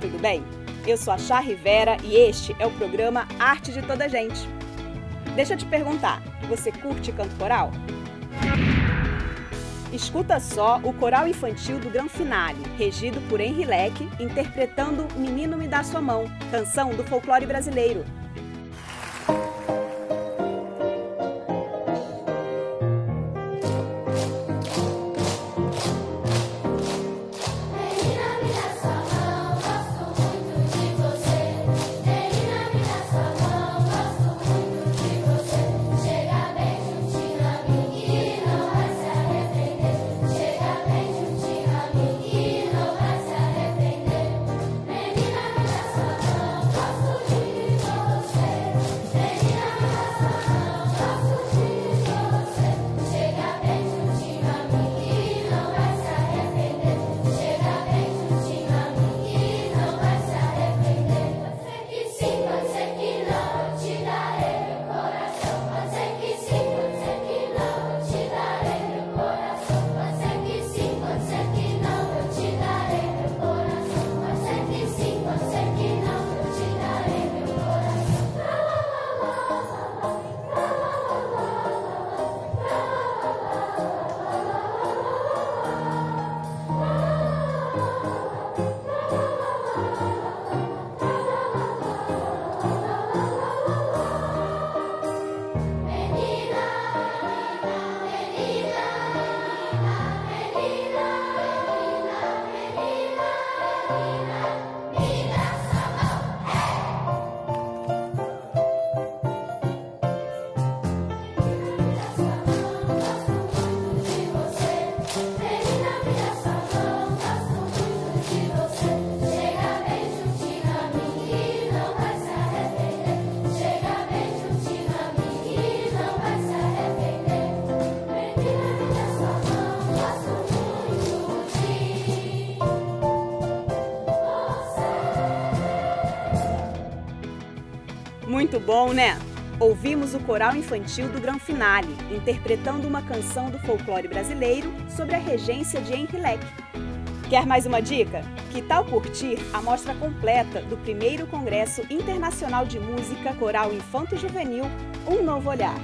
tudo bem? Eu sou a Chá Rivera e este é o programa Arte de Toda Gente. Deixa eu te perguntar, você curte canto coral? Escuta só o coral infantil do Gran Finale, regido por Henri Leque, interpretando Menino Me Dá Sua Mão, canção do folclore brasileiro, Muito bom, né? Ouvimos o coral infantil do Gran Finale, interpretando uma canção do folclore brasileiro sobre a regência de Henri Leque. Quer mais uma dica? Que tal curtir a mostra completa do primeiro Congresso Internacional de Música Coral Infanto Juvenil Um Novo Olhar?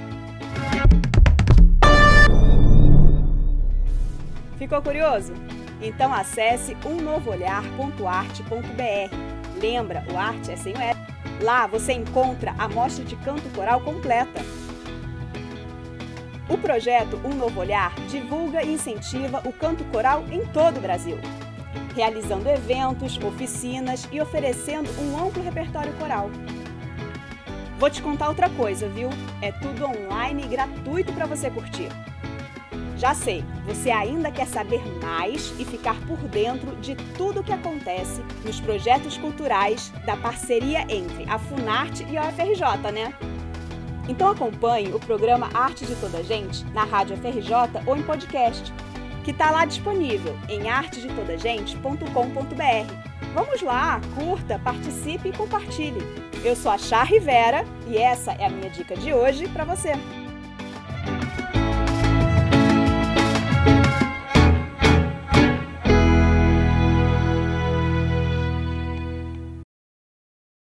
Ficou curioso? Então acesse umnovoolhar.arte.br. Lembra, o arte é sem o F. Lá você encontra a mostra de canto coral completa. O projeto Um Novo Olhar divulga e incentiva o canto coral em todo o Brasil, realizando eventos, oficinas e oferecendo um amplo repertório coral. Vou te contar outra coisa, viu? É tudo online e gratuito para você curtir. Já sei, você ainda quer saber mais e ficar por dentro de tudo o que acontece nos projetos culturais da parceria entre a Funarte e a UFRJ, né? Então acompanhe o programa Arte de Toda Gente na Rádio FRJ ou em podcast, que está lá disponível em artedetodagente.com.br. Vamos lá, curta, participe e compartilhe. Eu sou a Chá Rivera e essa é a minha dica de hoje para você.